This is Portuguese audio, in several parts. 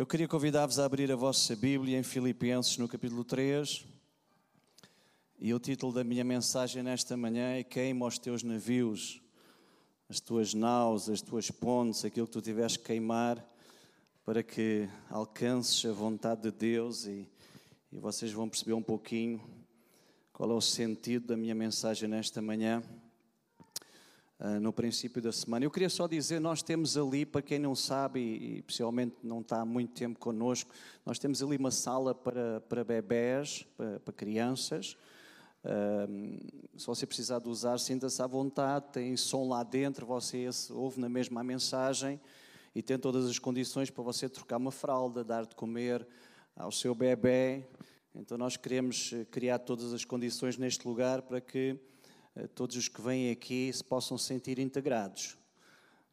Eu queria convidar-vos a abrir a vossa Bíblia em Filipenses, no capítulo 3. E o título da minha mensagem nesta manhã é Queima os teus navios, as tuas naus, as tuas pontes, aquilo que tu tiveres que queimar, para que alcances a vontade de Deus e, e vocês vão perceber um pouquinho qual é o sentido da minha mensagem nesta manhã. Uh, no princípio da semana. Eu queria só dizer, nós temos ali, para quem não sabe e, e possivelmente não está há muito tempo connosco, nós temos ali uma sala para, para bebés, para, para crianças. Uh, se você precisar de usar, sinta-se à vontade, tem som lá dentro, você ouve na mesma a mensagem e tem todas as condições para você trocar uma fralda, dar de comer ao seu bebê. Então nós queremos eh, criar todas as condições neste lugar para que todos os que vêm aqui se possam sentir integrados.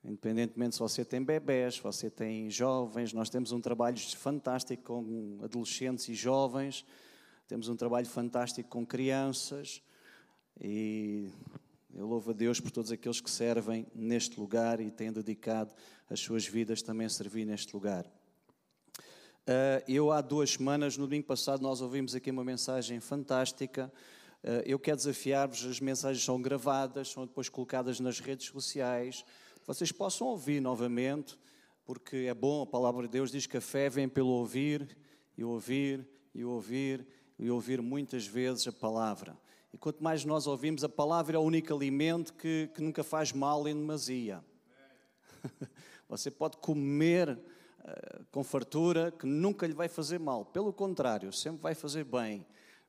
Independentemente se você tem bebés, se você tem jovens, nós temos um trabalho fantástico com adolescentes e jovens, temos um trabalho fantástico com crianças e eu louvo a Deus por todos aqueles que servem neste lugar e têm dedicado as suas vidas também a servir neste lugar. Eh, eu, há duas semanas, no domingo passado, nós ouvimos aqui uma mensagem fantástica eh, eu quero desafiar-vos, as mensagens são gravadas, são depois colocadas nas redes sociais, vocês possam ouvir novamente, porque é bom, a palavra de Deus diz que a fé vem pelo ouvir, e ouvir, e ouvir, e ouvir muitas vezes a palavra. E quanto mais nós ouvimos, a palavra é o único alimento que, que nunca faz mal em demasia. Você pode comer uh, com fartura, que nunca lhe vai fazer mal. Pelo contrário, sempre vai fazer bem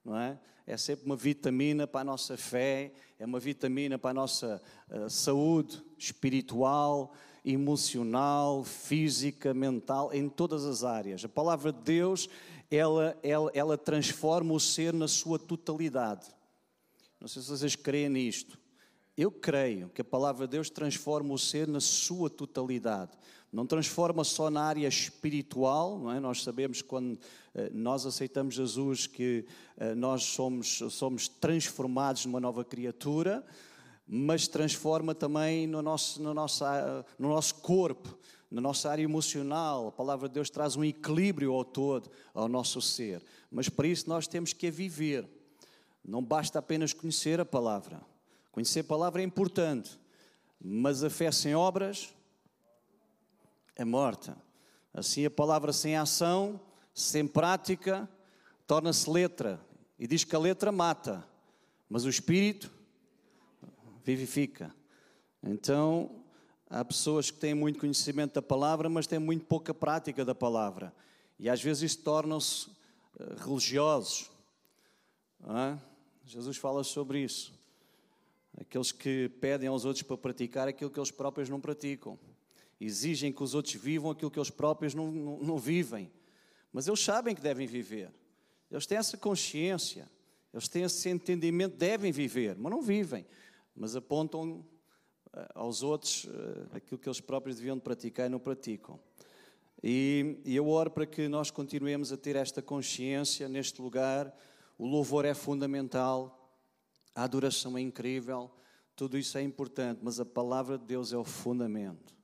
não é? É sempre uma vitamina para a nossa fé, é uma vitamina para a nossa uh, saúde espiritual, emocional, física, mental, em todas as áreas. A palavra de Deus, ela, ela, ela transforma o ser na sua totalidade. Não sei se vocês creem nisto. Eu creio que a palavra de Deus transforma o ser na sua totalidade. Não transforma só na área espiritual, não é? Nós sabemos quando eh, nós aceitamos Jesus que eh, nós somos, somos transformados numa nova criatura, mas transforma também no nosso, no, nosso, no nosso corpo, na nossa área emocional. A palavra de Deus traz um equilíbrio ao todo, ao nosso ser. Mas para isso nós temos que a viver. Não basta apenas conhecer a palavra. Conhecer a palavra é importante, mas a fé sem obras é morta. Assim, a palavra sem ação, sem prática, torna-se letra. E diz que a letra mata, mas o espírito vivifica. Então, há pessoas que têm muito conhecimento da palavra, mas têm muito pouca prática da palavra. E às vezes tornam-se eh, religiosos. Jesus fala sobre isso. Aqueles que pedem aos outros para praticar aquilo que eles próprios não praticam exigem que os outros vivam aquilo que eles próprios não, não, não vivem. Mas eles sabem que devem viver. Eles têm essa consciência, eles têm esse entendimento, devem viver, mas não vivem. Mas apontam eh, aos outros eh, aquilo que eles próprios deviam praticar e não praticam. E, e eu oro para que nós continuemos a ter esta consciência neste lugar. O louvor é fundamental, a adoração é incrível, tudo isso é importante, mas a palavra de Deus é o fundamento.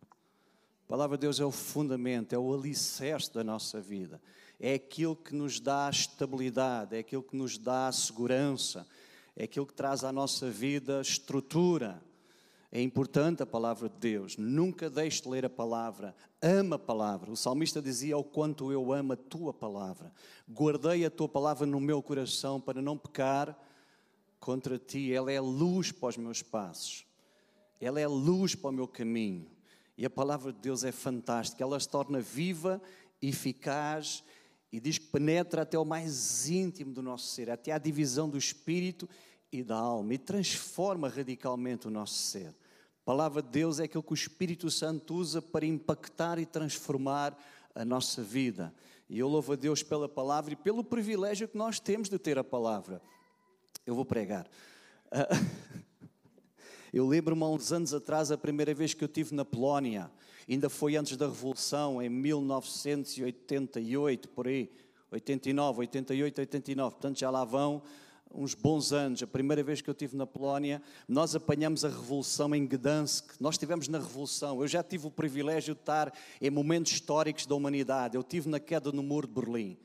Palavra de Deus é o fundamento, é o alicerce da nossa vida. É aquilo que nos dá estabilidade, é aquilo que nos dá segurança, é aquilo que traz à nossa vida estrutura. É importante a palavra de Deus. Nunca deixe de ler a palavra. Ama a palavra. O salmista dizia: O quanto eu amo a tua palavra. Guardei a tua palavra no meu coração para não pecar contra ti. Ela é luz para os meus passos. Ela é luz para o meu caminho. E a palavra de Deus é fantástica, ela se torna viva, eficaz e diz que penetra até o mais íntimo do nosso ser, até à divisão do espírito e da alma e transforma radicalmente o nosso ser. A palavra de Deus é aquilo que o Espírito Santo usa para impactar e transformar a nossa vida. E eu louvo a Deus pela palavra e pelo privilégio que nós temos de ter a palavra. Eu vou pregar. Eu lembro-me há uns anos atrás, a primeira vez que eu estive na Polónia, ainda foi antes da Revolução, em 1988, por aí, 89, 88, 89, portanto já lá vão uns bons anos, a primeira vez que eu estive na Polónia, nós apanhamos a Revolução em Gdansk. Nós estivemos na Revolução. Eu já tive o privilégio de estar em momentos históricos da humanidade. Eu estive na queda no muro de Berlim.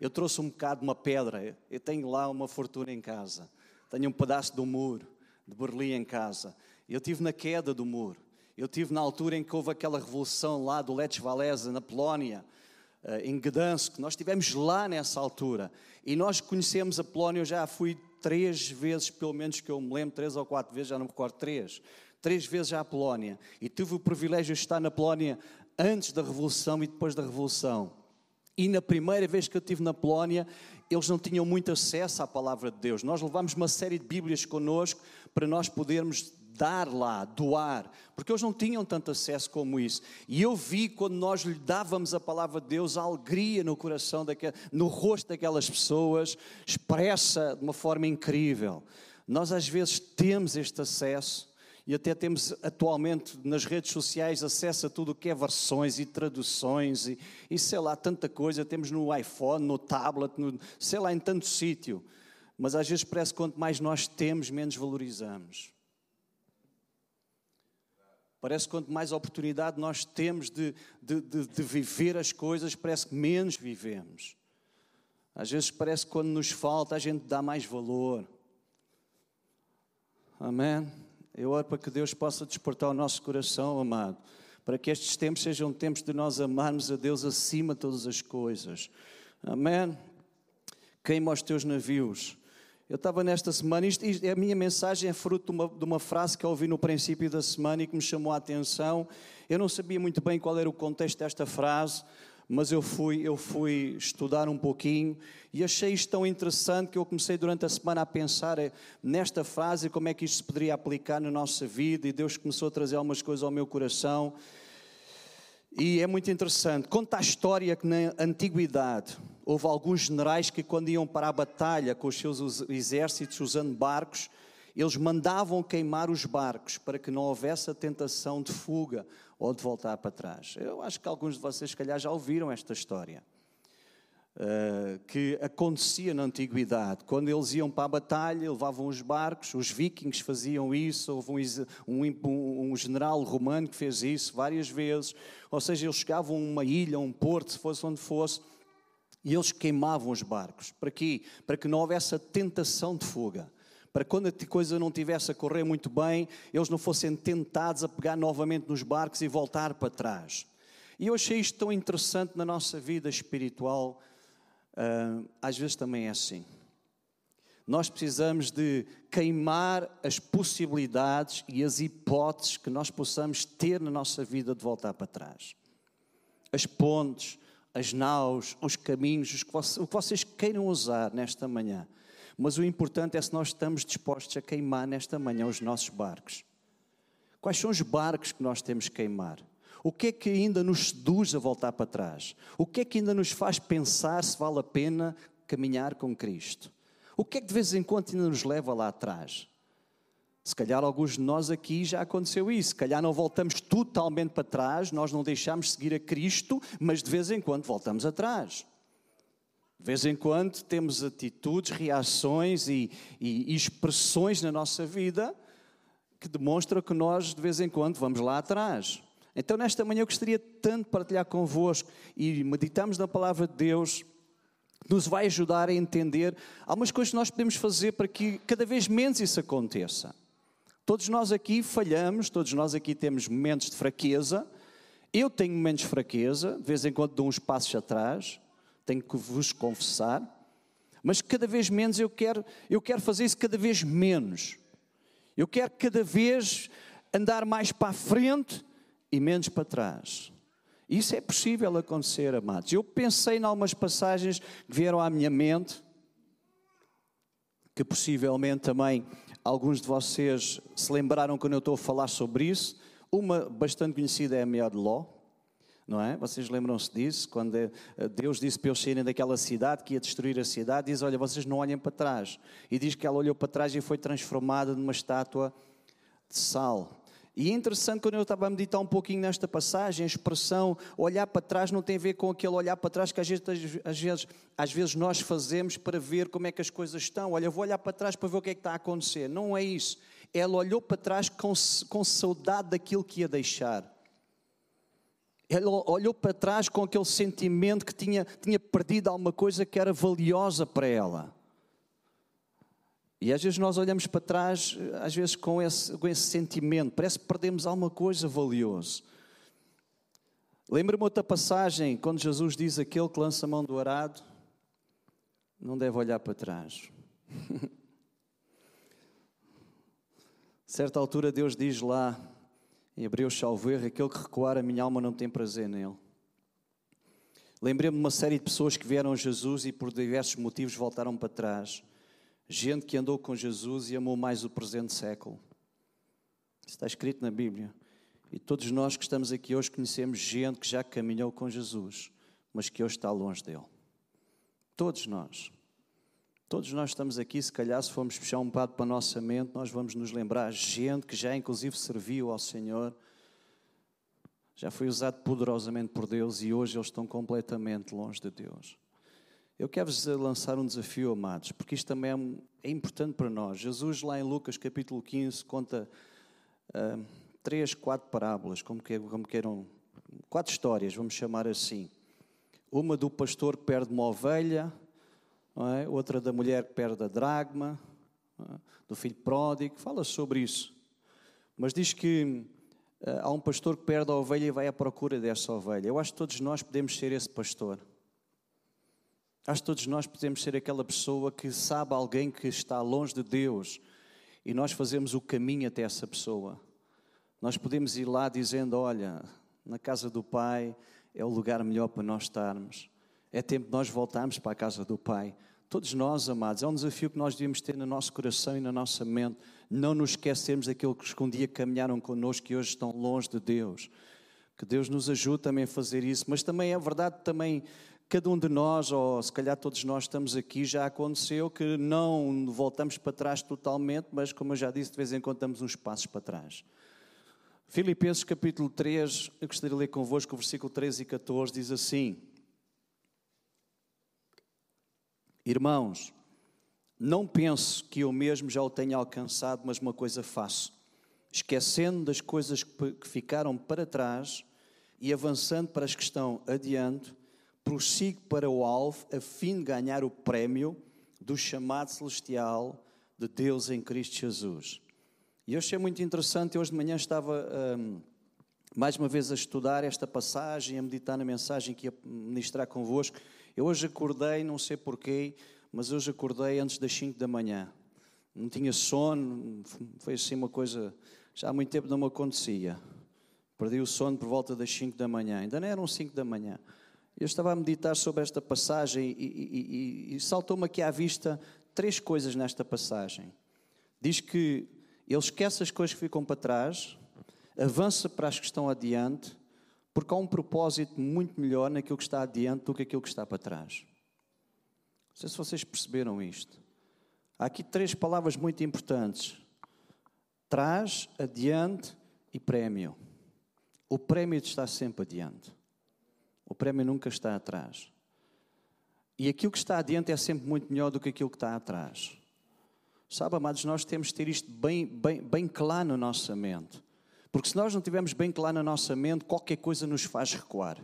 Eu trouxe um bocado uma pedra. Eu tenho lá uma fortuna em casa. Tenho um pedaço do muro de Berlim em casa. Eu estive na queda do muro. Eu estive na altura em que houve aquela revolução lá do Lech Walesa, na Polónia. Eh, em Gdansk. Nós estivemos lá nessa altura e nós conhecemos a Polónia. Eu já fui três vezes, pelo menos que eu me lembro, três ou quatro vezes, já não me recordo, três. Três vezes já à Polónia. E tive o privilégio de estar na Polónia antes da Revolução e depois da Revolução. E na primeira vez que eu estive na Polónia, eles não tinham muito acesso à palavra de Deus. Nós levámos uma série de Bíblias connosco para nós podermos dar lá, doar, porque eles não tinham tanto acesso como isso. E eu vi quando nós lhe dávamos a palavra de Deus, a alegria no coração, daquela, no rosto daquelas pessoas, expressa de uma forma incrível. Nós às vezes temos este acesso e até temos atualmente nas redes sociais acesso a tudo o que é versões e traduções e, e sei lá, tanta coisa. Temos no iPhone, no tablet, no, sei lá, em tanto sítio. Mas às vezes parece que quanto mais nós temos, menos valorizamos. Parece que quanto mais oportunidade nós temos de, de, de, de, viver as coisas, parece que menos vivemos. Às vezes parece que quando nos falta a gente dá mais valor. Amém? Eu oro para que Deus possa despertar o nosso coração, amado, para que estes tempos sejam tempos de nós amarmos a Deus acima de todas as coisas. Amém? Queima os teus navios. Eu estava nesta semana, isto, isto, a minha mensagem é fruto de uma, de uma, frase que eu ouvi no princípio da semana e que me chamou a atenção. Eu não sabia muito bem qual era o contexto desta frase, mas eu fui, eu fui estudar um pouquinho e achei isto tão interessante que eu comecei durante a semana a pensar eh, nesta frase como é que isto se poderia aplicar na nossa vida e Deus começou a trazer algumas coisas ao meu coração. E é muito interessante. Conta a história que na antiguidade houve alguns generais que, quando iam para a batalha com os seus exércitos usando barcos, eles mandavam queimar os barcos para que não houvesse a tentação de fuga ou de voltar para trás. Eu acho que alguns de vocês, se calhar, já ouviram esta história. Uh, que acontecia na antiguidade. Quando eles iam para a batalha, levavam os barcos, os vikings faziam isso, houve um, um, um, general romano que fez isso várias vezes. Ou seja, eles chegavam a uma ilha, a um porto, se fosse onde fosse, e eles queimavam os barcos. Para quê? Para que não houvesse a tentação de fuga. Para quando a coisa não tivesse a correr muito bem, eles não fossem tentados a pegar novamente nos barcos e voltar para trás. E eu achei isto tão interessante na nossa vida espiritual. Uh, às vezes também é assim. Nós precisamos de queimar as possibilidades e as hipóteses que nós possamos ter na nossa vida de voltar para trás. As pontes, as naus, os caminhos, o que vocês queiram usar nesta manhã. Mas o importante é se nós estamos dispostos a queimar nesta manhã os nossos barcos. Quais são os barcos que nós temos que queimar? O que é que ainda nos seduz a voltar para trás? O que é que ainda nos faz pensar se vale a pena caminhar com Cristo? O que é que de vez em quando ainda nos leva lá atrás? Se calhar alguns de nós aqui já aconteceu isso. Se calhar não voltamos totalmente para trás, nós não deixamos seguir a Cristo, mas de vez em quando voltamos atrás. De vez em quando temos atitudes, reações e, e, expressões na nossa vida que demonstram que nós de vez em quando vamos lá atrás. Então, nesta manhã, eu gostaria tanto de partilhar convosco e meditamos na palavra de Deus, nos vai ajudar a entender algumas coisas que nós podemos fazer para que cada vez menos isso aconteça. Todos nós aqui falhamos, todos nós aqui temos momentos de fraqueza. Eu tenho momentos de fraqueza, de vez em quando dou uns passos atrás, tenho que vos confessar. Mas cada vez menos eu quero, eu quero fazer isso cada vez menos. Eu quero cada vez andar mais para a frente e menos para trás. Isso é possível acontecer, amados. Eu pensei em algumas passagens que vieram à minha mente, que possivelmente também Alguns de vocês se lembraram quando eu estou a falar sobre isso. Uma bastante conhecida é a Meia de Ló, não é? Vocês lembram-se disso? Quando eh, Deus disse para eles saírem daquela cidade, que ia destruir a cidade, diz: Olha, vocês não olhem para trás. E diz que ela olhou para trás e foi transformada numa estátua de sal. E é interessante quando eu estava a meditar um pouquinho nesta passagem, a expressão olhar para trás não tem a ver com aquele olhar para trás que às vezes, às vezes, às vezes nós fazemos para ver como é que as coisas estão. Olha, vou olhar para trás para ver o que é que está a acontecer. Não é isso. Ela olhou para trás com, com saudade daquilo que ia deixar. Ela olhou para trás com aquele sentimento que tinha, tinha perdido alguma coisa que era valiosa para ela. E às vezes nós olhamos para trás, às vezes com esse, com esse sentimento, parece que perdemos alguma coisa valiosa. Lembra-me outra passagem, quando Jesus diz aquele que lança a mão do arado, não deve olhar para trás. certa altura Deus diz lá, em Hebreus salvo erro, aquele que recuar a minha alma não tem prazer nele. Lembrei-me de uma série de pessoas que vieram a Jesus e por diversos motivos voltaram para trás. Gente que andou com Jesus e amou mais o presente século. Está escrito na Bíblia. E todos nós que estamos aqui hoje conhecemos gente que já caminhou com Jesus, mas que hoje está longe dele. Todos nós. Todos nós estamos aqui, se calhar, se formos puxar um bocado para a nossa mente, nós vamos nos lembrar gente que já inclusive serviu ao Senhor, já foi usado poderosamente por Deus e hoje eles estão completamente longe de Deus. Eu quero-vos lançar um desafio, amados, porque isto também é, é, importante para nós. Jesus, lá em Lucas capítulo 15, conta uh, três, quatro parábolas, como, que, como queiram, quatro histórias, vamos chamar assim. Uma do pastor que perde uma ovelha, é? outra da mulher que perde a dragma, é? do filho pródigo, fala sobre isso. Mas diz que uh, há um pastor que perde a ovelha e vai à procura dessa ovelha. Eu acho que todos nós podemos ser esse pastor. Acho que todos nós podemos ser aquela pessoa que sabe alguém que está longe de Deus e nós fazemos o caminho até essa pessoa. Nós podemos ir lá dizendo: Olha, na casa do Pai é o lugar melhor para nós estarmos. É tempo de nós voltarmos para a casa do Pai. Todos nós, amados, é um desafio que nós devemos ter no nosso coração e na nossa mente. Não nos esquecermos daqueles que um dia caminharam connosco e hoje estão longe de Deus. Que Deus nos ajude também a fazer isso, mas também é verdade também cada um de nós, ou se calhar todos nós estamos aqui, já aconteceu que não voltamos para trás totalmente, mas como eu já disse, de vez em quando damos uns passos para trás. Filipenses capítulo 3, eu gostaria de ler convosco o versículo 13 e 14, diz assim: Irmãos, não penso que eu mesmo já o tenha alcançado, mas uma coisa faço, esquecendo das coisas que ficaram para trás e avançando para as que estão adiante prossigo para o alvo a fim de ganhar o prémio do chamado celestial de Deus em Cristo Jesus. E eu achei muito interessante, hoje de manhã estava um, mais uma vez a estudar esta passagem, a meditar na mensagem que ia ministrar convosco. Eu hoje acordei, não sei porquê, mas hoje acordei antes das 5 da manhã. Não tinha sono, foi assim uma coisa, já há muito tempo não me acontecia. Perdi o sono por volta das 5 da manhã, ainda não eram 5 da manhã. Eu estava a meditar sobre esta passagem e, e, e, e saltou-me aqui à vista três coisas nesta passagem. Diz que ele esquece as coisas que ficam para trás, avança para as que estão adiante, porque há um propósito muito melhor naquilo que está adiante do que aquilo que está para trás. Não sei se vocês perceberam isto. Há aqui três palavras muito importantes: trás, adiante e prémio. O prémio está sempre adiante. O prémio nunca está atrás. E aquilo que está adiante é sempre muito melhor do que aquilo que está atrás. Sabe, amados, nós temos de ter isto bem, bem, bem claro na nossa mente. Porque se nós não tivermos bem claro na nossa mente, qualquer coisa nos faz recuar.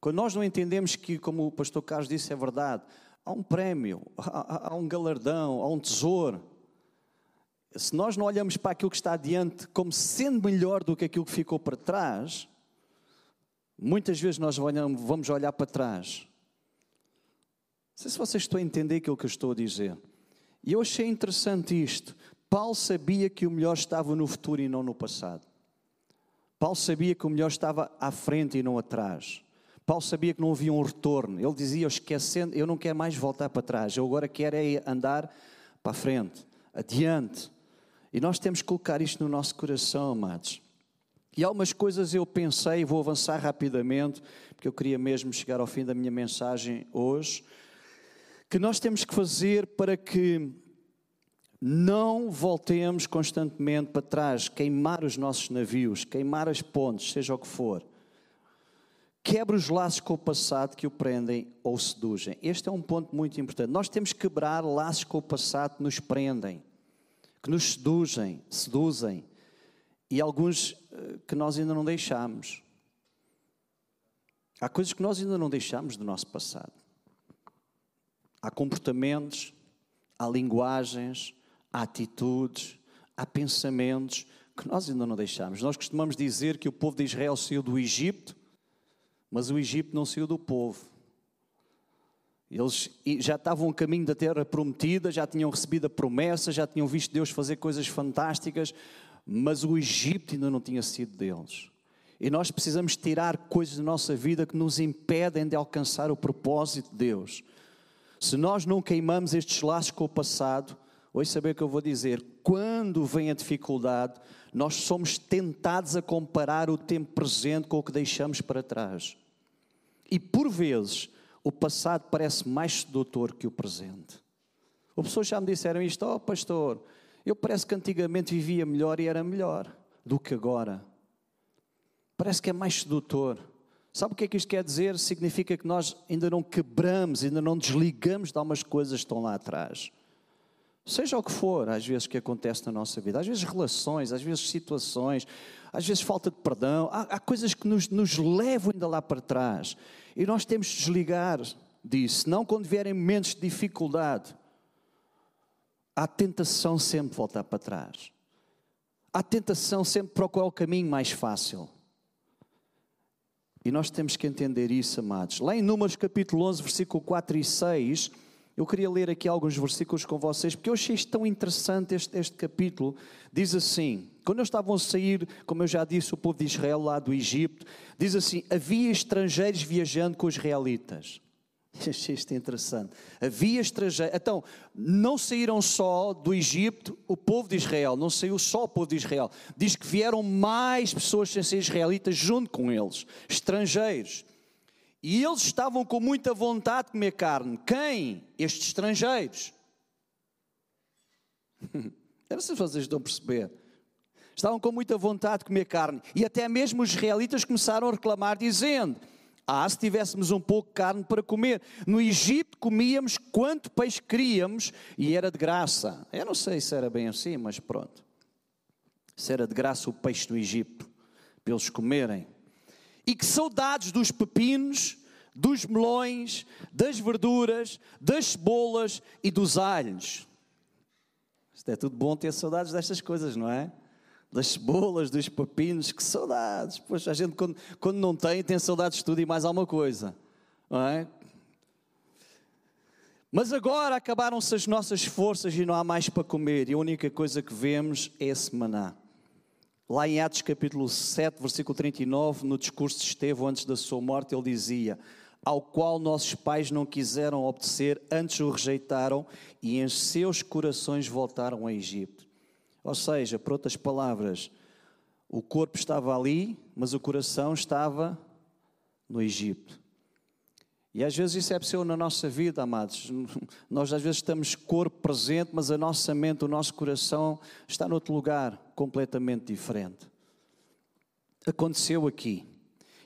Quando nós não entendemos que, como o pastor Carlos disse, é verdade, há um prémio, há, há um galardão, há um tesouro. Se nós não olhamos para aquilo que está adiante como sendo melhor do que aquilo que ficou para trás, Muitas vezes nós vamos olhar para trás. Não sei se vocês estão a entender aquilo que eu estou a dizer. E eu achei interessante isto. Paulo sabia que o melhor estava no futuro e não no passado. Paulo sabia que o melhor estava à frente e não atrás. Paulo sabia que não havia um retorno. Ele dizia, esquecendo, eu não quero mais voltar para trás. Eu agora quero é andar para a frente, adiante. E nós temos que colocar isto no nosso coração, amados. E algumas coisas eu pensei, vou avançar rapidamente, porque eu queria mesmo chegar ao fim da minha mensagem hoje, que nós temos que fazer para que Não voltemos constantemente para trás, queimar os nossos navios, queimar as pontes, seja o que for. Quebre os laços com o passado que o prendem ou seduzem. Este é um ponto muito importante. Nós temos que quebrar laços com o passado que nos prendem, que nos seduzem, seduzem e alguns eh, que nós ainda não deixamos. Há coisas que nós ainda não deixamos do nosso passado. Há comportamentos, há linguagens, há atitudes, há pensamentos que nós ainda não deixamos. Nós costumamos dizer que o povo de Israel saiu do Egito, mas o Egito não saiu do povo. Eles já estavam a caminho da terra prometida, já tinham recebido a promessa, já tinham visto Deus fazer coisas fantásticas, mas o Egito ainda não tinha sido deles. E nós precisamos tirar coisas da nossa vida que nos impedem de alcançar o propósito de Deus. Se nós não queimamos estes laços com o passado, hoje saber o que eu vou dizer, quando vem a dificuldade, nós somos tentados a comparar o tempo presente com o que deixamos para trás. E por vezes, o passado parece mais sedutor que o presente. As pessoas já me disseram isto, oh pastor, eu parece que antigamente vivia melhor e era melhor do que agora. Parece que é mais sedutor. Sabe o que é que isto quer dizer? Significa que nós ainda não quebramos, ainda não desligamos de algumas coisas que estão lá atrás. Seja o que for, às vezes, que acontece na nossa vida, às vezes relações, às vezes situações, às vezes falta de perdão, há, há coisas que nos, nos levam ainda lá para trás e nós temos de desligar disso, não quando vierem momentos de dificuldade há tentação sempre voltar para trás. Há tentação sempre procurar o caminho mais fácil. E nós temos que entender isso, amados. Lá em Números capítulo 11, versículo 4 e 6, eu queria ler aqui alguns versículos com vocês, porque eu achei tão interessante este, este capítulo. Diz assim: quando eles estavam a sair, como eu já disse, o povo de Israel lá do Egito, diz assim: havia estrangeiros viajando com os israelitas. Achei isto interessante. Havia estrangeiros. Então, não saíram só do Egito o povo de Israel, não saiu só o povo de Israel. Diz que vieram mais pessoas sem ser israelitas junto com eles, estrangeiros. E eles estavam com muita vontade de comer carne. Quem? Estes estrangeiros. Eu não sei se vocês estão a perceber. Estavam com muita vontade de comer carne. E até mesmo os israelitas começaram a reclamar, dizendo ah, se tivéssemos um pouco de carne para comer. No Egito comíamos quanto peixe queríamos e era de graça. Eu não sei se era bem assim, mas pronto. Se era de graça o peixe do Egito, para eles comerem. E que saudades dos pepinos, dos melões, das verduras, das cebolas e dos alhos. Isto é tudo bom ter saudades destas coisas, não é? das cebolas, dos pepinos, que saudades. Pois a gente, quando, quando não tem, tem saudades de tudo e mais alguma coisa, não é? Mas agora acabaram-se as nossas forças e não há mais para comer, e a única coisa que vemos é esse maná. Lá em Atos capítulo 7, versículo 39, no discurso de Estevão antes da sua morte, ele dizia: Ao qual nossos pais não quiseram obedecer, antes o rejeitaram, e em seus corações voltaram ao Egito. Ou seja, por outras palavras, o corpo estava ali, mas o coração estava no Egito. E às vezes isso é possível na nossa vida, amados. Nós às vezes estamos corpo presente, mas a nossa mente, o nosso coração está noutro lugar completamente diferente. Aconteceu aqui.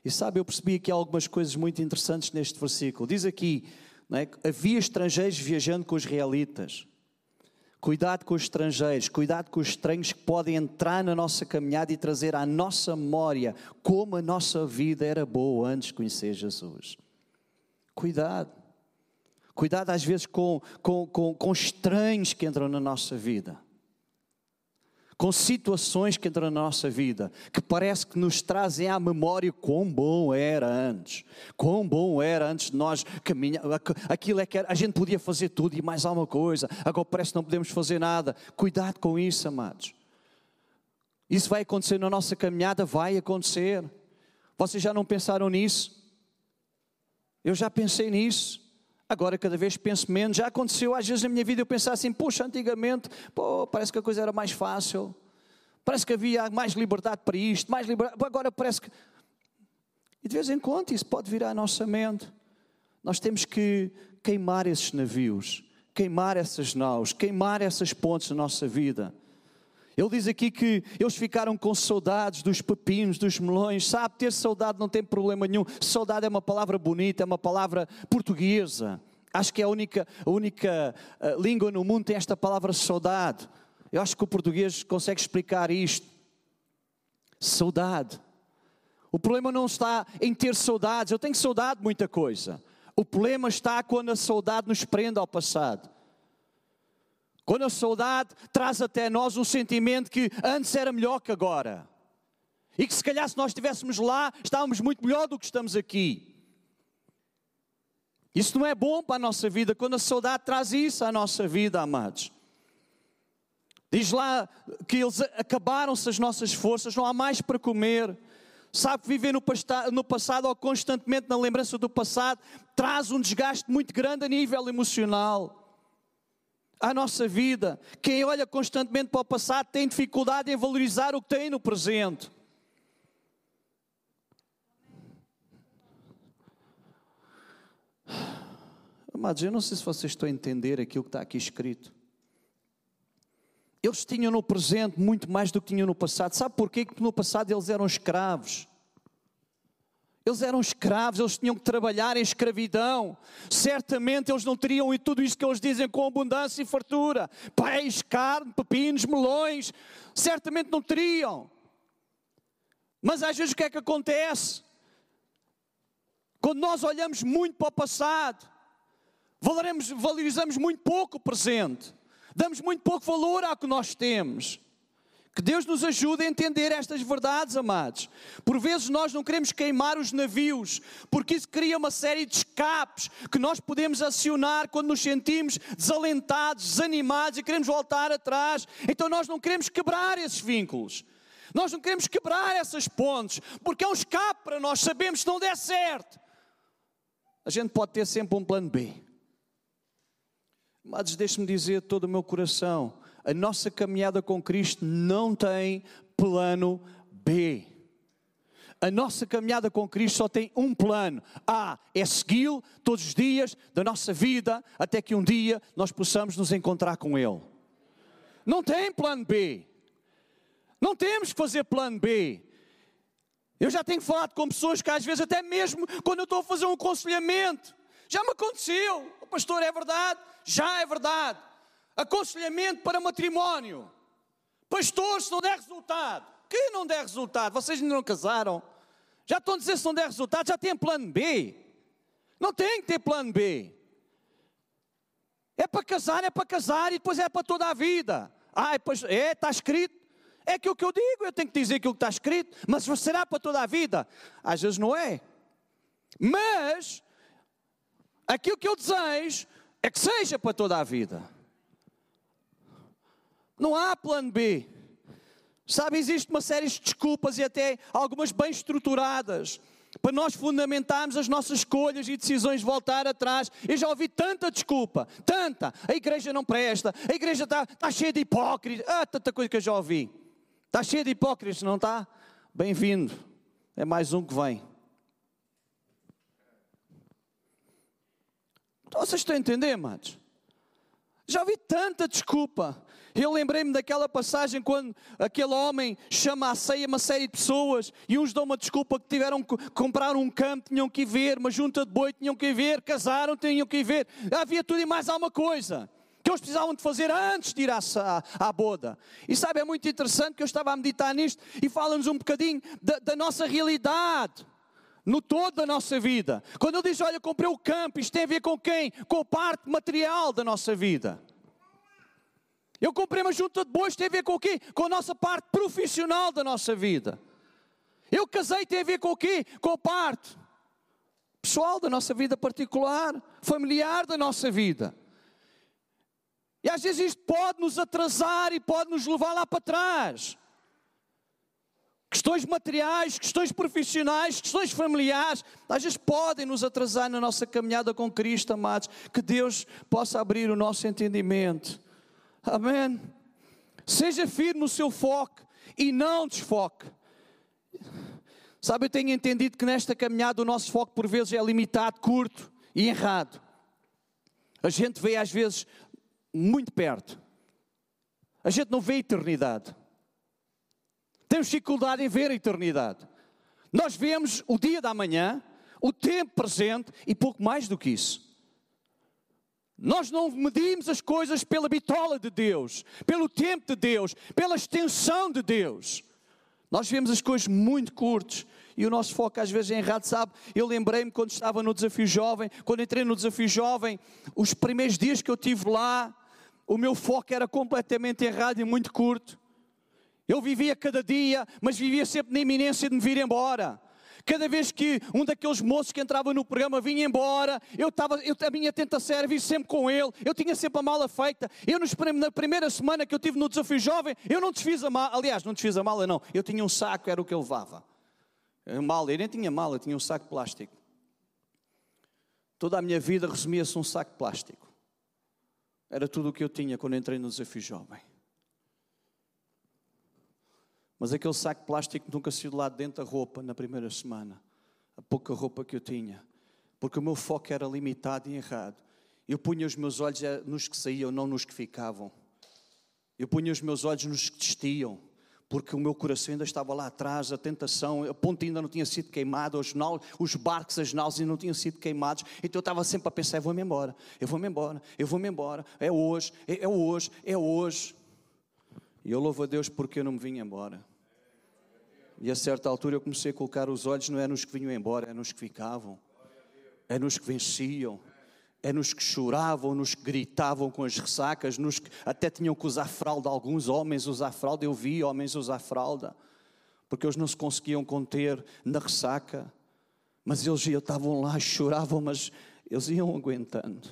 E sabe, eu percebi aqui algumas coisas muito interessantes neste versículo. Diz aqui, é, havia estrangeiros viajando com os israelitas. Cuidado com os estrangeiros, cuidado com os estranhos que podem entrar na nossa caminhada e trazer à nossa memória como a nossa vida era boa antes de conhecer Jesus. Cuidado. Cuidado às vezes com, com, com, com estranhos que entram na nossa vida com situações que entram na nossa vida, que parece que nos trazem à memória quão bom era antes, quão bom era antes de nós caminhar, aquilo é que a gente podia fazer tudo e mais alguma coisa, agora parece que não podemos fazer nada. Cuidado com isso, amados. Isso vai acontecer na nossa caminhada? Vai acontecer. Vocês já não pensaram nisso? Eu já pensei nisso. Agora cada vez penso menos. Já aconteceu às vezes na minha vida eu pensar assim, puxa, antigamente, pô, parece que a coisa era mais fácil. Parece que havia mais liberdade para isto, mais liberdade. Agora parece que. E de vez em quando isso pode virar a nossa mente. Nós temos que queimar esses navios, queimar essas naus, queimar essas pontes na nossa vida. Ele diz aqui que eles ficaram com saudades dos pepinos, dos melões. Sabe, ter saudade não tem problema nenhum. Saudade é uma palavra bonita, é uma palavra portuguesa. Acho que é a única, a única uh, língua no mundo que tem esta palavra saudade. Eu acho que o português consegue explicar isto. Saudade. O problema não está em ter saudades. Eu tenho saudade de muita coisa. O problema está quando a saudade nos prende ao passado. Quando a saudade traz até nós um sentimento que antes era melhor que agora. E que se calhar se nós estivéssemos lá, estávamos muito melhor do que estamos aqui. Isso não é bom para a nossa vida, quando a saudade traz isso à nossa vida, amados. Diz lá que eles acabaram-se as nossas forças, não há mais para comer. Sabe, viver no, no passado ou constantemente na lembrança do passado traz um desgaste muito grande a nível emocional à nossa vida. Quem olha constantemente para o passado tem dificuldade em valorizar o que tem no presente. Amados, eu não sei se vocês estão a entender aquilo que está aqui escrito. Eles tinham no presente muito mais do que tinham no passado. Sabe porquê? Porque no passado eles eram escravos. Eles eram escravos, eles tinham que trabalhar em escravidão. Certamente eles não teriam e tudo isso que eles dizem com abundância e fartura: peixe, carne, pepinos, melões. Certamente não teriam. Mas às vezes o que é que acontece? Quando nós olhamos muito para o passado, valorizamos muito pouco o presente, damos muito pouco valor ao que nós temos. Que Deus nos ajude a entender estas verdades, amados. Por vezes nós não queremos queimar os navios, porque isso cria uma série de escapes que nós podemos acionar quando nos sentimos desalentados, desanimados e queremos voltar atrás. Então nós não queremos quebrar esses vínculos. Nós não queremos quebrar essas pontes, porque é um escape para nós. Sabemos que não der certo, a gente pode ter sempre um plano B. Mas deixe-me dizer todo o meu coração: a nossa caminhada com Cristo não tem plano B. A nossa caminhada com Cristo só tem um plano. A é segui-lo todos os dias da nossa vida, até que um dia nós possamos nos encontrar com Ele. Não tem plano B. Não temos que fazer plano B. Eu já tenho falado com pessoas que às vezes, até mesmo quando eu estou a fazer um aconselhamento, já me aconteceu. O pastor, é verdade? Já é verdade. Aconselhamento para matrimónio. Pastor, se não der resultado. Que não der resultado? Vocês ainda não casaram? Já estão a dizer se não der resultado, já tem plano B. Não tem que ter plano B. É para casar, é para casar e depois é para toda a vida. Ah, é, está escrito. É aquilo que eu digo, eu tenho que dizer aquilo que está escrito, mas será para toda a vida? Às vezes não é. Mas aquilo que eu desejo é que seja para toda a vida. Não há plano B. Sabe, existe uma série de desculpas e até algumas bem estruturadas para nós fundamentarmos as nossas escolhas e decisões de voltar atrás. Eu já ouvi tanta desculpa, tanta. A igreja não presta, a igreja está, está cheia de hipócritas. Ah, tanta coisa que eu já ouvi. Está cheia de hipócritas, não está? Bem-vindo. É mais um que vem. Então, vocês estão a entender, amados? Já ouvi tanta desculpa. Eu lembrei-me daquela passagem quando aquele homem chama à ceia uma série de pessoas e uns dão uma desculpa que tiveram que comprar um campo, tinham que ir ver, uma junta de boi, tinham que ir ver, casaram, tinham que ir ver. Havia tudo e mais alguma coisa que eles precisavam de fazer antes de ir à, à, boda. E sabe, é muito interessante que eu estava a meditar nisto e fala-nos um bocadinho da, da nossa realidade no todo da nossa vida. Quando ele diz, olha, comprei o campo, isto tem a ver com quem? Com a parte material da nossa vida. Eu comprei uma junta de bois, tem a ver com o quê? Com a nossa parte profissional da nossa vida. Eu casei, tem a ver com o quê? Com a parte pessoal da nossa vida particular, familiar da nossa vida. E às vezes isto pode nos atrasar e pode nos levar lá para trás questões materiais, questões profissionais, questões familiares, às vezes podem nos atrasar na nossa caminhada com Cristo, amados. Que Deus possa abrir o nosso entendimento. Amém. Seja firme no seu foco e não desfoque. Sabe, eu tenho entendido que nesta caminhada o nosso foco por vezes é limitado, curto e errado. A gente vê às vezes muito perto. A gente não vê a eternidade. Temos dificuldade em ver a eternidade. Nós vemos o dia da manhã, o tempo presente e pouco mais do que isso. Nós não medimos as coisas pela bitola de Deus, pelo tempo de Deus, pela extensão de Deus. Nós vemos as coisas muito curtas e o nosso foco às vezes é errado, sabe? Eu lembrei-me quando estava no Desafio Jovem, quando entrei no Desafio Jovem, os primeiros dias que eu tive lá, o meu foco era completamente errado e muito curto. Eu vivia cada dia, mas vivia sempre na iminência de me vir embora. Cada vez que um daqueles moços que entrava no programa vinha embora, eu estava, eu, a minha tentação era vir sempre com ele, eu tinha sempre a mala feita. Eu, nos, na primeira semana que eu tive no Desafio Jovem, eu não desfiz a mala, aliás, não desfiz a mala, não, eu tinha um saco, era o que eu levava. Mala, eu nem tinha mala, eu tinha um saco de plástico. Toda a minha vida resumia-se um saco de plástico. Era tudo o que eu tinha quando entrei no Desafio Jovem. Mas aquele saco de plástico nunca saiu de lá dentro da roupa na primeira semana. A pouca roupa que eu tinha. Porque o meu foco era limitado e errado. Eu punha os meus olhos eh, nos que saíam, não nos que ficavam. Eu punha os meus olhos nos que destiam porque o meu coração ainda estava lá atrás, a tentação, a ponte ainda não tinha sido queimada, os, os barcos, as naus ainda não tinham sido queimados, então eu estava sempre a pensar: eu vou-me embora, eu vou-me embora, eu vou-me embora, é hoje, é, é hoje, é hoje. E eu louvo a Deus porque eu não me vim embora. E a certa altura eu comecei a colocar os olhos, não é nos que vinham embora, é nos que ficavam, é nos que venciam é nos que choravam, nos que gritavam com as ressacas, nos que até tinham que usar fralda, alguns homens usar fralda, eu vi homens usar fralda, porque eles não se conseguiam conter na ressaca, mas eles estavam lá, choravam, mas eles iam aguentando.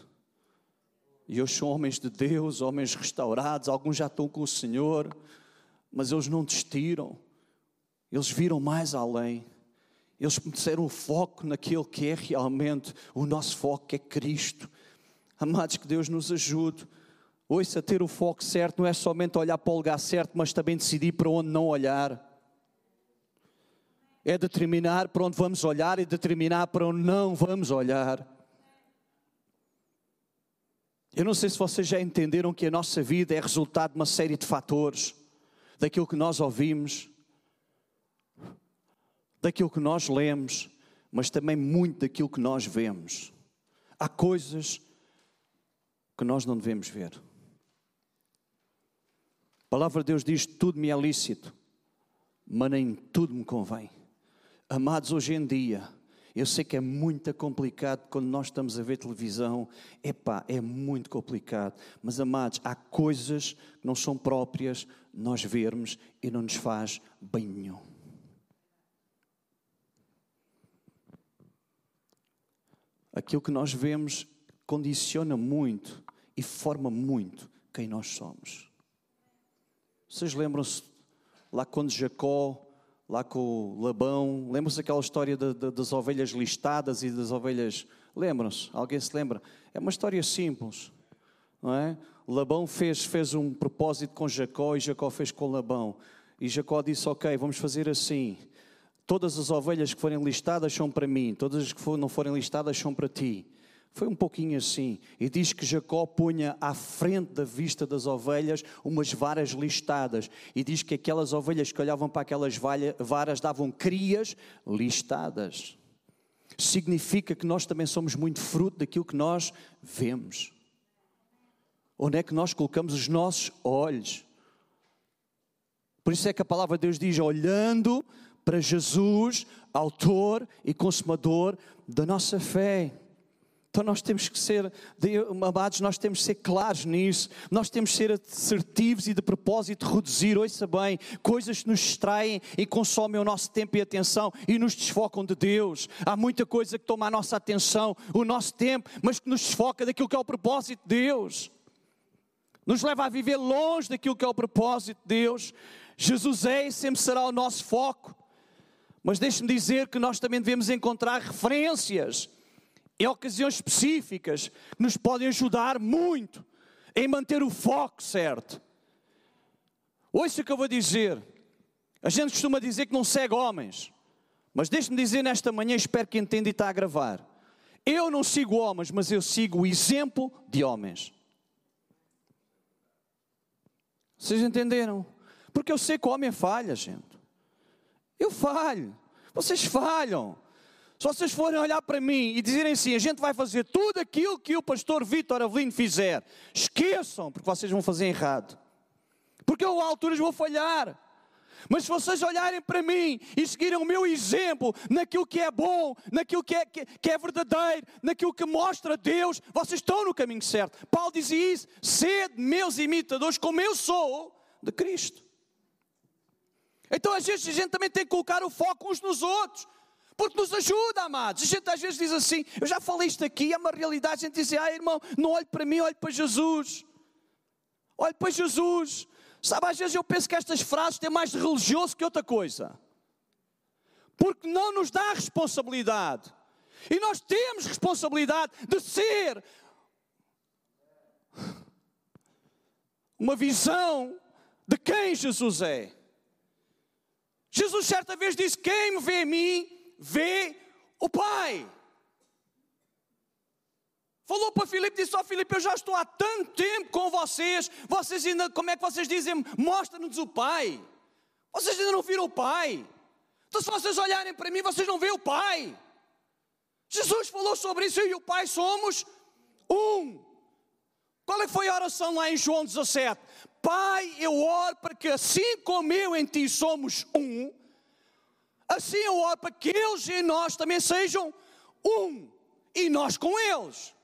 E hoje são homens de Deus, homens restaurados, alguns já estão com o Senhor, mas eles não desistiram, eles viram mais além. Eles puseram o foco naquilo que é realmente o nosso foco, que é Cristo. Amados, que Deus nos ajude. Ouça, ter o foco certo não é somente olhar para o lugar certo, mas também decidir para onde não olhar. É determinar para onde vamos olhar e determinar para onde não vamos olhar. Eu não sei se vocês já entenderam que a nossa vida é resultado de uma série de fatores, daquilo que nós ouvimos, daquilo que nós lemos, mas também muito daquilo que nós vemos. Há coisas que nós não devemos ver. A palavra de Deus diz: tudo me é lícito, mas nem tudo me convém. Amados, hoje em dia, eu sei que é muito complicado quando nós estamos a ver televisão. Epá, é muito complicado. Mas, amados, há coisas que não são próprias nós vermos e não nos faz bem nenhum. Aquilo que nós vemos condiciona muito e forma muito quem nós somos. Vocês lembram-se lá quando Jacó, lá com Labão, lembram-se aquela história de, de, das ovelhas listadas e das ovelhas. Lembram-se? Alguém se lembra? É uma história simples, não é? Labão fez, fez um propósito com Jacó e Jacó fez com Labão. E Jacó disse: Ok, vamos fazer assim todas as ovelhas que forem listadas são para mim, todas as que não forem listadas são para ti. Foi um pouquinho assim. E diz que Jacó punha à frente da vista das ovelhas umas varas listadas. E diz que aquelas ovelhas que olhavam para aquelas varas davam crias listadas. Significa que nós também somos muito fruto daquilo que nós vemos. Onde é que nós colocamos os nossos olhos? Por isso é que a palavra de Deus diz: olhando para Jesus, autor e consumador da nossa fé. Então nós temos que ser, amados, nós temos que ser claros nisso, nós temos que ser assertivos e de propósito reduzir, ouça bem, coisas que nos distraem e consomem o nosso tempo e atenção e nos desfocam de Deus. Há muita coisa que toma a nossa atenção, o nosso tempo, mas que nos desfoca daquilo que é o propósito de Deus. Nos leva a viver longe daquilo que é o propósito de Deus. Jesus é e sempre será o nosso foco. Mas deixe-me dizer que nós também devemos encontrar referências em ocasiões específicas que nos podem ajudar muito em manter o foco certo. Ouça o que eu vou dizer. A gente costuma dizer que não segue homens, mas deixe-me dizer nesta manhã, espero que entenda e está a gravar. Eu não sigo homens, mas eu sigo o exemplo de homens. Vocês entenderam? Porque eu sei que o homem falha, gente. Eu falho. Vocês falham. Se vocês forem olhar para mim e dizerem assim, a gente vai fazer tudo aquilo que o pastor Vitor Avelino fizer, esqueçam, porque vocês vão fazer errado. Porque eu, a alturas, vou falhar. Mas se vocês olharem para mim e seguirem o meu exemplo naquilo que é bom, naquilo que é, que, que é verdadeiro, naquilo que mostra Deus, vocês estão no caminho certo. Paulo dizia isso: sede meus imitadores, como eu sou de Cristo. Então às vezes a gente também tem que colocar o foco uns nos outros. Porque nos ajuda, amados. A gente às vezes diz assim, eu já falei isto aqui, é uma realidade. A gente diz assim, ah irmão, não olhe para mim, olhe para Jesus. Olhe para Jesus. Sabe, às vezes eu penso que estas frases têm mais de religioso que outra coisa. Porque não nos dá responsabilidade. E nós temos responsabilidade de ser uma visão de quem Jesus é. Jesus certa vez disse: Quem me vê a mim, vê o Pai. Falou para Filipe, disse: Ó oh, Filipe, eu já estou há tanto tempo com vocês, vocês ainda, como é que vocês dizem, mostra-nos o Pai. Vocês ainda não viram o Pai. Então, se vocês olharem para mim, vocês não veem o Pai. Jesus falou sobre isso, eu e o Pai somos um. Qual é que foi a oração lá em João 17? Pai, eu oro para que assim como eu em ti somos um, assim eu oro para que eles em nós também sejam um, e nós com eles.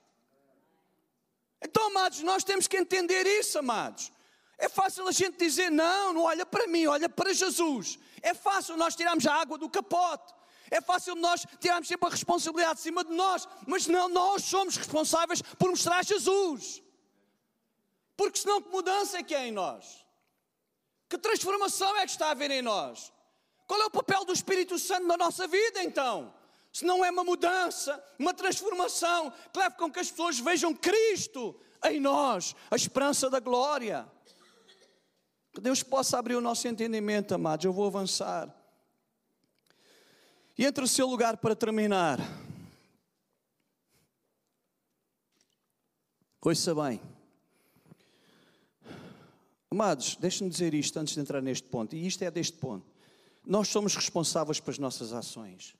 Então, amados, nós temos que entender isso, amados. É fácil a gente dizer, não, não olha para mim, olha para Jesus. É fácil nós tirarmos a água do capote. É fácil nós tirarmos sempre a responsabilidade de cima de nós. Mas não, nós somos responsáveis por mostrar Jesus. Porque senão que mudança é que é em nós? Que transformação é que está a haver em nós? Qual é o papel do Espírito Santo na nossa vida então? se não é uma mudança, uma transformação que leve com que as pessoas vejam Cristo em nós, a esperança da glória. Que Deus possa abrir o nosso entendimento, amados. Eu vou avançar. E entre o seu lugar para terminar. Ouça bem. Amados, deixem-me dizer isto antes de entrar neste ponto, e isto é deste ponto. Nós somos responsáveis pelas nossas ações.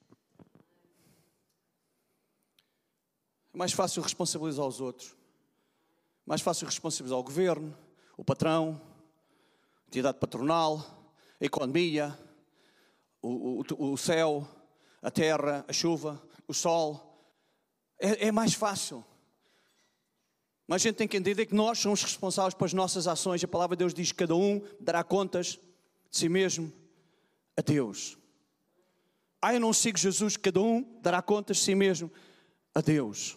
É mais fácil responsabilizar os outros. Mais fácil responsabilizar o governo, o patrão, a entidade patronal, a economia, o, o, o céu, a terra, a chuva, o sol. É, é mais fácil. Mas a gente tem que entender que nós somos responsáveis pelas nossas ações. A palavra de Deus diz que cada um dará contas de si mesmo a Deus. Ah, eu não sigo Jesus, cada um dará contas de si mesmo a Deus.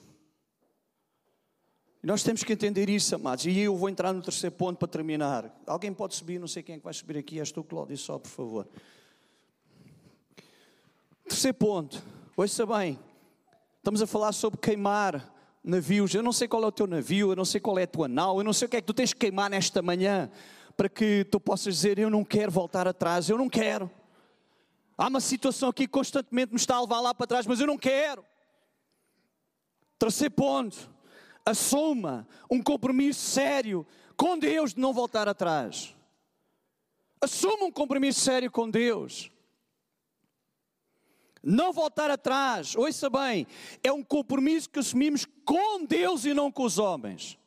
Nós temos que entender isso, amados. E eu vou entrar no terceiro ponto para terminar. Alguém pode subir, não sei quem é que vai subir aqui. És tu, Cláudio, só, por favor. Terceiro ponto. Ouça bem. Estamos a falar sobre queimar navios. Eu não sei qual é o teu navio, eu não sei qual é a tua nau, eu não sei o que é que tu tens que queimar nesta manhã para que tu possas dizer: Eu não quero voltar atrás, eu não quero. Há uma situação aqui que constantemente me está a levar lá para trás, mas eu não quero. Terceiro ponto assuma um compromisso sério com Deus de não voltar atrás. Assuma um compromisso sério com Deus. Não voltar atrás, ouça bem, é um compromisso que assumimos com Deus e não com os homens.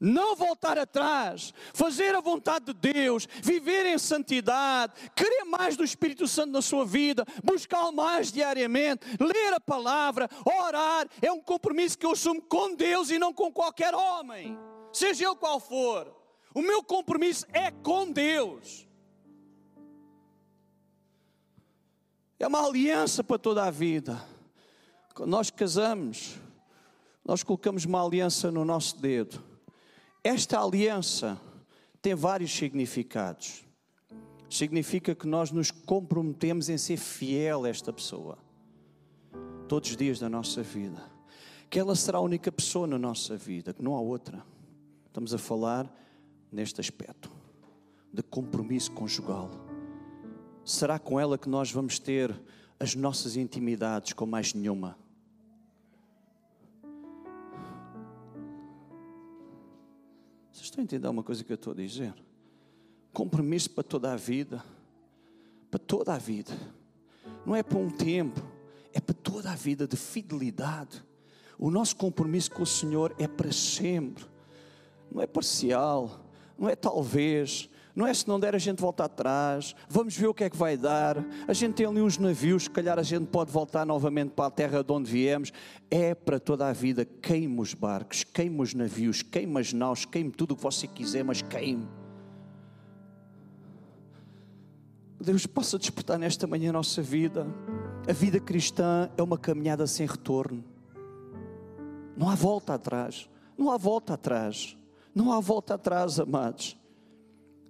Não voltar atrás, fazer a vontade de Deus, viver em santidade, querer mais do Espírito Santo na sua vida, buscar mais diariamente, ler a palavra, orar, é um compromisso que eu assumo com Deus e não com qualquer homem, seja ele qual for. O meu compromisso é com Deus. É uma aliança para toda a vida. Quando nós casamos, nós colocamos uma aliança no nosso dedo esta aliança tem vários significados. Significa que nós nos comprometemos em ser fiel a esta pessoa, todos os dias da nossa vida. Que ela será a única pessoa na nossa vida, que não há outra. Estamos a falar neste aspecto de compromisso conjugal. Será com ela que nós vamos ter as nossas intimidades com mais nenhuma? Estou a entender uma coisa que eu estou a dizer? Compromisso para toda a vida. Para toda a vida. Não é para um tempo, é para toda a vida de fidelidade. O nosso compromisso com o Senhor é para sempre. Não é parcial, não é talvez, não é se não der a gente volta atrás, vamos ver o que é que vai dar. A gente tem ali uns navios, se calhar a gente pode voltar novamente para a terra de onde viemos. É para toda a vida, queime os barcos, queime os navios, queime as naus, queime tudo o que você quiser, mas queime. Deus possa despertar nesta manhã a nossa vida. A vida cristã é uma caminhada sem retorno. Não há volta atrás. Não há volta atrás. Não há volta atrás, amados.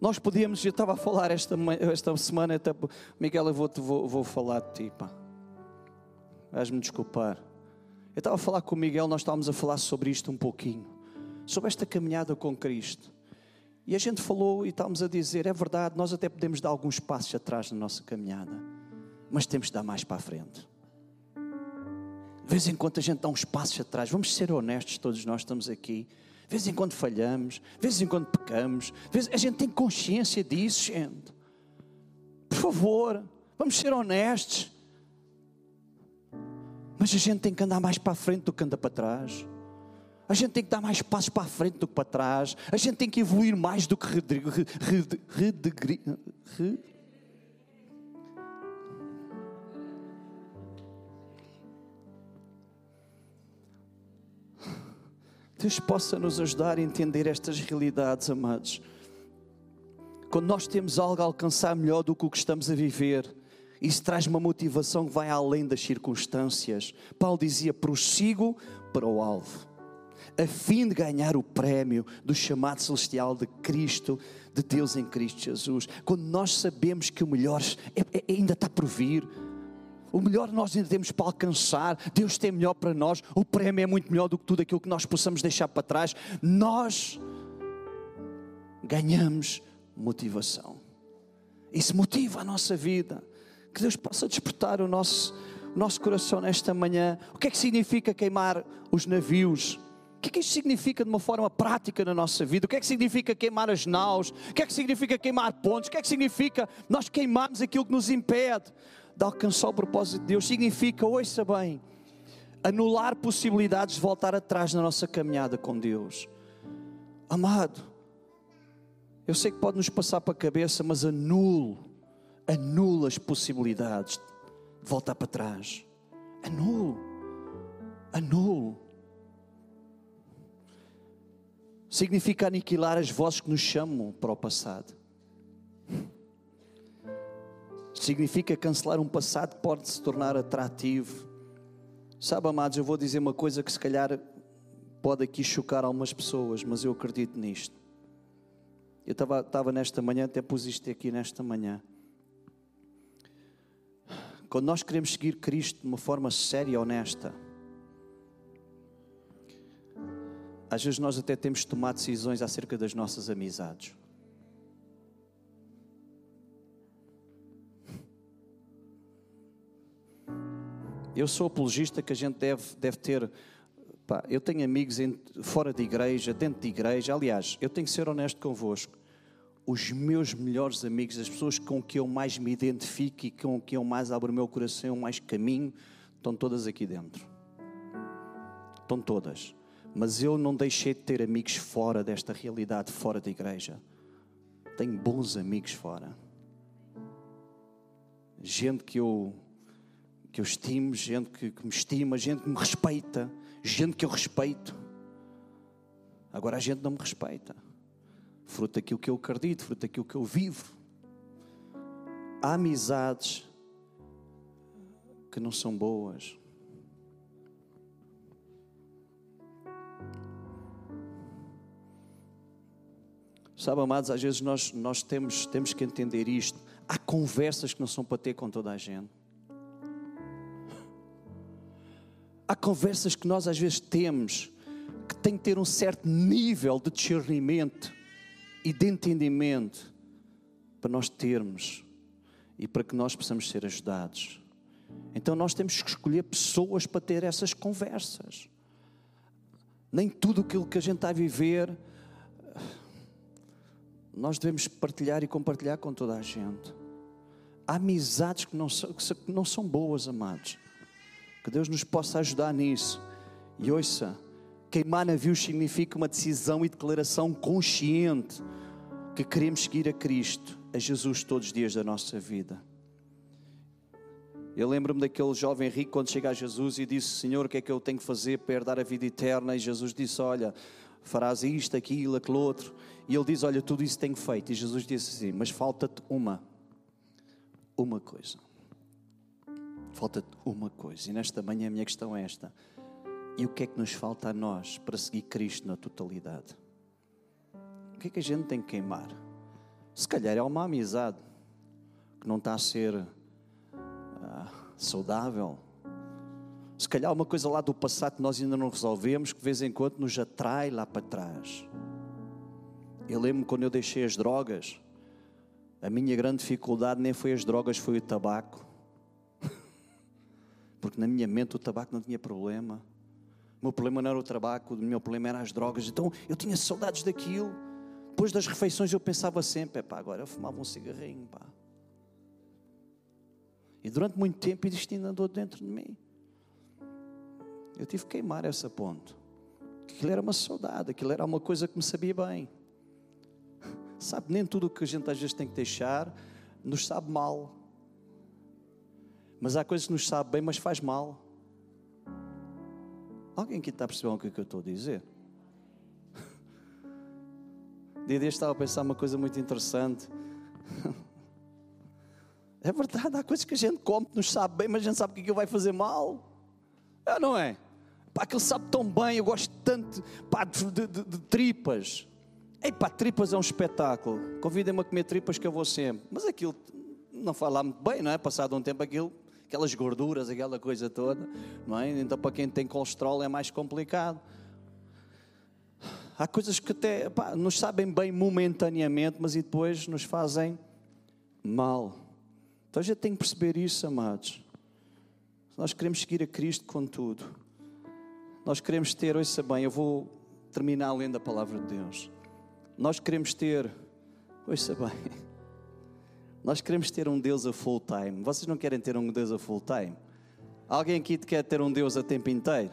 Nós podíamos, eu estava a falar esta, esta semana, Miguel, eu vou, vou, vou falar de ti, pá. Vais-me desculpar. Eu estava a falar com o Miguel, nós estávamos a falar sobre isto um pouquinho, sobre esta caminhada com Cristo. E a gente falou e estávamos a dizer: é verdade, nós até podemos dar alguns passos atrás na nossa caminhada, mas temos de dar mais para a frente. De vez em quando a gente dá uns passos atrás, vamos ser honestos, todos nós estamos aqui. De vez em quando falhamos, de vez em quando pecamos, a gente tem consciência disso, gente. Por favor, vamos ser honestos. Mas a gente tem que andar mais para a frente do que anda para trás. A gente tem que dar mais passos para a frente do que para trás. A gente tem que evoluir mais do que redegrir. Deus possa nos ajudar a entender estas realidades, amados. Quando nós temos algo a alcançar melhor do que o que estamos a viver, isso traz uma motivação que vai além das circunstâncias. Paulo dizia: prossigo para o alvo, a fim de ganhar o prémio do chamado celestial de Cristo, de Deus em Cristo Jesus. Quando nós sabemos que o melhor é, é, ainda está por vir, o melhor nós ainda temos para alcançar, Deus tem melhor para nós, o prémio é muito melhor do que tudo aquilo que nós possamos deixar para trás. Nós ganhamos motivação. Isso motiva a nossa vida. Que Deus possa despertar o nosso, o nosso coração nesta manhã. O que é que significa queimar os navios? O que é que isto significa de uma forma prática na nossa vida? O que é que significa queimar as naus? O que é que significa queimar pontos? O que é que significa nós queimarmos aquilo que nos impede de alcançar o propósito de Deus significa, ouça bem, anular possibilidades de voltar atrás na nossa caminhada com Deus. Amado, eu sei que pode nos passar para a cabeça, mas anulo, anula as possibilidades de voltar para trás. Anulo, anulo. Significa aniquilar as vozes que nos chamam para o passado significa cancelar um passado que pode se tornar atrativo. Sabe, amados, eu vou dizer uma coisa que se calhar pode aqui chocar algumas pessoas, mas eu acredito nisto. Eu estava, estava nesta manhã, até pus isto aqui nesta manhã. Quando nós queremos seguir Cristo de uma forma séria e honesta, às vezes nós até temos de tomar decisões acerca das nossas amizades. Eu sou apologista que a gente deve, deve ter. Pá, eu tenho amigos em, fora de igreja, dentro de igreja. Aliás, eu tenho que ser honesto convosco. Os meus melhores amigos, as pessoas com que eu mais me identifico e com que eu mais abro o meu coração, mais caminho, estão todas aqui dentro. Estão todas. Mas eu não deixei de ter amigos fora desta realidade, fora da igreja. Tenho bons amigos fora. Gente que eu que eu estimo, gente que, que me estima, gente que me respeita, gente que eu respeito. Agora a gente não me respeita. Fruto daquilo que eu acredito, fruto daquilo que eu vivo. Há amizades que não são boas. Sabe, amados, às vezes nós, nós temos, temos que entender isto. Há conversas que não são para ter com toda a gente. Há conversas que nós às vezes temos que têm que ter um certo nível de discernimento e de entendimento para nós termos e para que nós possamos ser ajudados. Então nós temos que escolher pessoas para ter essas conversas. Nem tudo aquilo que a gente está a viver nós devemos partilhar e compartilhar com toda a gente. Há amizades que não são, que não são boas, amados. Que Deus nos possa ajudar nisso. E ouça, queimar navios significa uma decisão e declaração consciente que queremos seguir a Cristo, a Jesus todos os dias da nossa vida. Eu lembro-me daquele jovem rico quando chega a Jesus e disse: Senhor, o que é que eu tenho que fazer para herdar a vida eterna? E Jesus disse: Olha, farás isto, aquilo, aquele outro. E ele diz: Olha, tudo isso tenho feito. E Jesus disse assim: Mas falta-te uma, uma coisa. Falta-te uma coisa. E nesta manhã a minha questão é esta: E o que é que nos falta a nós para seguir Cristo na totalidade? O que é que a gente tem que queimar? Se calhar é uma amizade que não está a ser saudável. Se calhar uma coisa lá do passado que nós ainda não resolvemos, que de vez em quando nos atrai lá para trás. Eu lembro quando eu deixei as drogas, a minha grande dificuldade nem foi as drogas, foi o tabaco. Porque na minha mente o tabaco não tinha problema. O meu problema não era o tabaco, o meu problema era as drogas. Então eu tinha saudades daquilo. Depois das refeições eu pensava sempre, pá, agora eu fumava um cigarrinho, pá. E durante muito tempo isto ainda andou dentro de mim. Eu tive que queimar essa ponte. Aquilo era uma saudade, aquilo era uma coisa que me sabia bem. Sabe, nem tudo o que a gente às vezes tem que deixar nos sabe mal. Mas há coisas que nos sabe bem, mas faz mal. Alguém aqui está a perceber o que, é que eu estou a dizer? Dia dia estava a pensar uma coisa muito interessante. É verdade, há coisas que a gente come que nos sabe bem, mas a gente sabe que aquilo vai fazer mal. É, não é? Pá, aquilo sabe tão bem, eu gosto tanto pá, de, de, de, tripas. Ei pá, tripas é um espetáculo. Convidem-me a comer tripas que eu vou sempre. Mas aquilo não faz lá muito bem, não é? Passado um tempo aquilo, aquelas gorduras, aquela coisa toda, não é? Então para quem tem colesterol é mais complicado. Há coisas que até pá, nos sabem bem momentaneamente, mas e depois nos fazem mal. Então a gente tem que perceber isso, amados. Nós queremos seguir a Cristo com tudo. Nós queremos ter, ouça bem, eu vou terminar lendo a palavra de Deus. Nós queremos ter, ouça bem, nós queremos ter um Deus a full time. Vocês não querem ter um Deus a full time? Alguém aqui quer ter um Deus a tempo inteiro?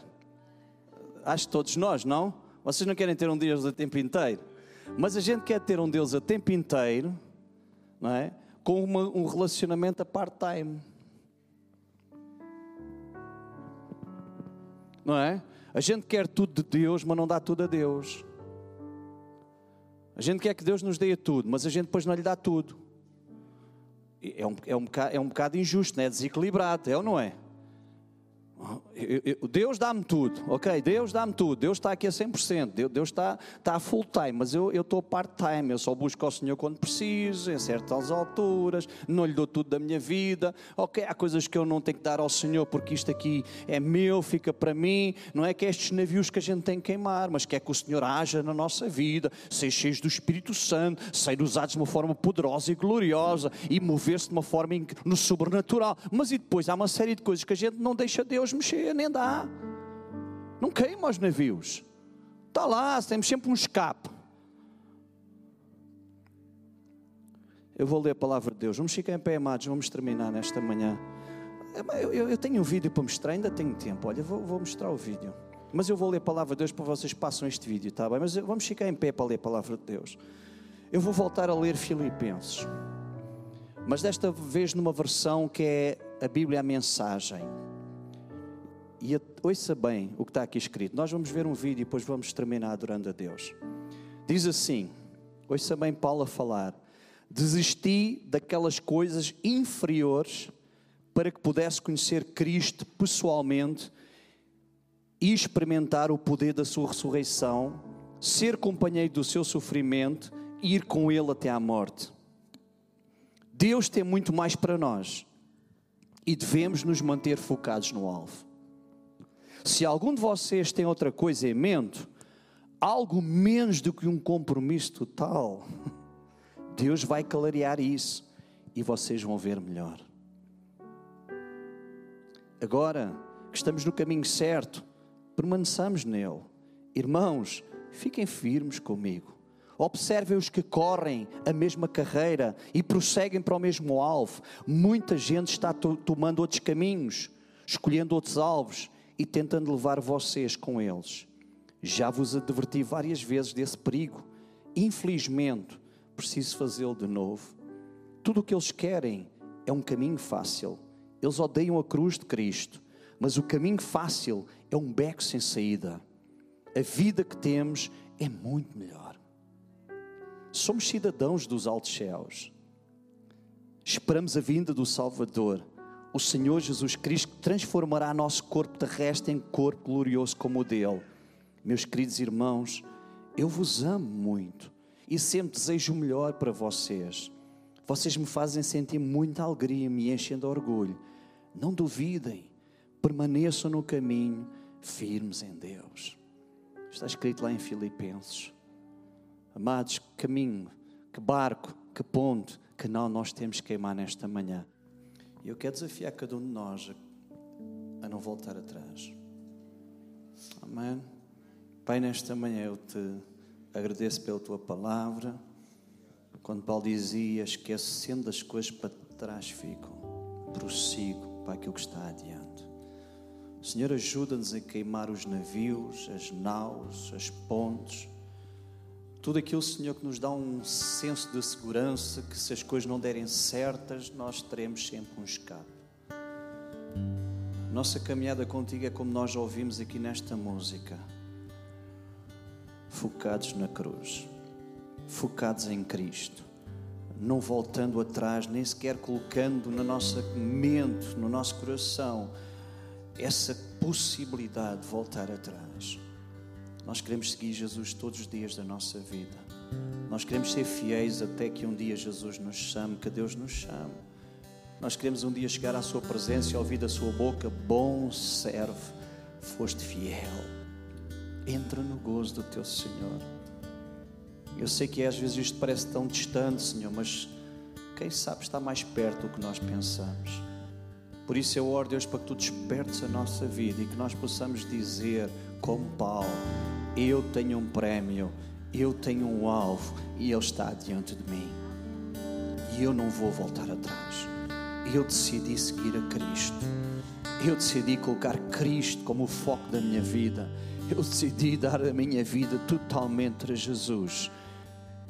Acho que todos nós, não? Vocês não querem ter um Deus a tempo inteiro? Mas a gente quer ter um Deus a tempo inteiro, não é? com uma, um relacionamento a part-time. Não é? A gente quer tudo de Deus, mas não dá tudo a Deus. A gente quer que Deus nos dê tudo, mas a gente depois não lhe dá tudo. É um, é um, bocado, é um bocado injusto, não é? Desequilibrado, é ou não é? Deus dá-me tudo, ok? Deus dá-me tudo, Deus está aqui a 100%, Deus está, está a full time, mas eu, eu estou part-time, eu só busco ao Senhor quando preciso, em certas alturas, não lhe dou tudo da minha vida, ok? Há coisas que eu não tenho que dar ao Senhor porque isto aqui é meu, fica para mim, não é que estes navios que a gente tem que queimar, mas que é que o Senhor haja na nossa vida, ser cheios do Espírito Santo, ser usados de uma forma poderosa e gloriosa e mover-se de uma forma no sobrenatural, mas e depois? Há uma série de coisas que a gente não deixa Deus mexer, nem dá. Não queima os navios. Está lá, temos sempre um escape. Eu vou ler a palavra de Deus. Vamos ficar em pé, amados. Vamos terminar nesta manhã. Eu, eu, eu tenho um vídeo para mostrar, ainda tenho tempo. Olha, vou, vou, mostrar o vídeo. Mas eu vou ler a palavra de Deus para vocês passam este vídeo, está bem? Mas vamos ficar em pé para ler a palavra de Deus. Eu vou voltar a ler Filipenses. Mas desta vez numa versão que é a Bíblia a mensagem. E ouça bem o que está aqui escrito. Nós vamos ver um vídeo e depois vamos terminar adorando a Deus. Diz assim: ouça bem Paulo a falar. Desisti daquelas coisas inferiores para que pudesse conhecer Cristo pessoalmente e experimentar o poder da sua ressurreição, ser companheiro do seu sofrimento e ir com ele até à morte. Deus tem muito mais para nós e devemos nos manter focados no alvo. Se algum de vocês tem outra coisa em mente, algo menos do que um compromisso total, Deus vai clarear isso e vocês vão ver melhor. Agora que estamos no caminho certo, permaneçamos nele. Irmãos, fiquem firmes comigo. Observem os que correm a mesma carreira e prosseguem para o mesmo alvo. Muita gente está tomando outros caminhos, escolhendo outros alvos e tentando levar vocês com eles. Já vos adverti várias vezes desse perigo. Infelizmente, preciso fazê-lo de novo. Tudo o que eles querem é um caminho fácil. Eles odeiam a cruz de Cristo, mas o caminho fácil é um beco sem saída. A vida que temos é muito melhor. Somos cidadãos dos altos céus. Esperamos a vinda do Salvador, o Senhor Jesus Cristo, transformará nosso corpo terrestre em corpo glorioso como o dele. Meus queridos irmãos, eu vos amo muito e sempre desejo o melhor para vocês. Vocês me fazem sentir muita alegria, me enchem de orgulho. Não duvidem, permaneçam no caminho, firmes em Deus. Está escrito lá em Filipenses. Amados, que caminho, que barco, que ponte, que não nós temos que queimar nesta manhã. E eu quero desafiar cada um de nós a, não voltar atrás. Amém? Pai, nesta manhã eu te agradeço pela tua palavra. Quando Paulo dizia, esquecendo as coisas para trás ficam, prossigo para aquilo que está adiante. Senhor, ajuda-nos a queimar os navios, as naus, as pontes, tudo aquilo, Senhor, que nos dá um senso de segurança, que se as coisas não derem certas, nós teremos sempre um escape. Nossa caminhada contigo é como nós ouvimos aqui nesta música. Focados na cruz, focados em Cristo, não voltando atrás, nem sequer colocando na nossa mente, no nosso coração, essa possibilidade de voltar atrás. Nós queremos seguir Jesus todos os dias da nossa vida. Nós queremos ser fiéis até que um dia Jesus nos chame, que Deus nos chame. Nós queremos um dia chegar à Sua presença e ouvir da Sua boca: Bom servo, foste fiel. Entra no gozo do Teu Senhor. Eu sei que às vezes isto parece tão distante, Senhor, mas quem sabe está mais perto do que nós pensamos. Por isso eu oro, Deus, para que Tu despertes a nossa vida e que nós possamos dizer, como Paulo, eu tenho um prémio, eu tenho um alvo e Ele está diante de mim. E eu não vou voltar atrás. Eu decidi seguir a Cristo. Eu decidi colocar Cristo como o foco da minha vida. Eu decidi dar a minha vida totalmente a Jesus.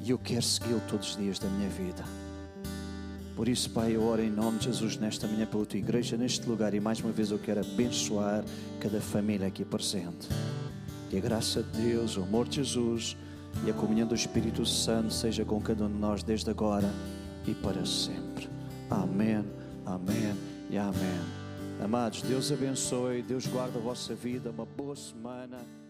E eu quero segui-lo todos os dias da minha vida. Por isso, Pai, eu oro em nome de Jesus nesta manhã pela tua igreja, neste lugar. E mais uma vez eu quero abençoar cada família aqui presente. Que a graça de Deus, o amor de Jesus e a comunhão do Espírito Santo seja com cada um de nós desde agora e para sempre. Amém, amém e amém. Amados, Deus abençoe, Deus guarda a vossa vida, uma boa semana.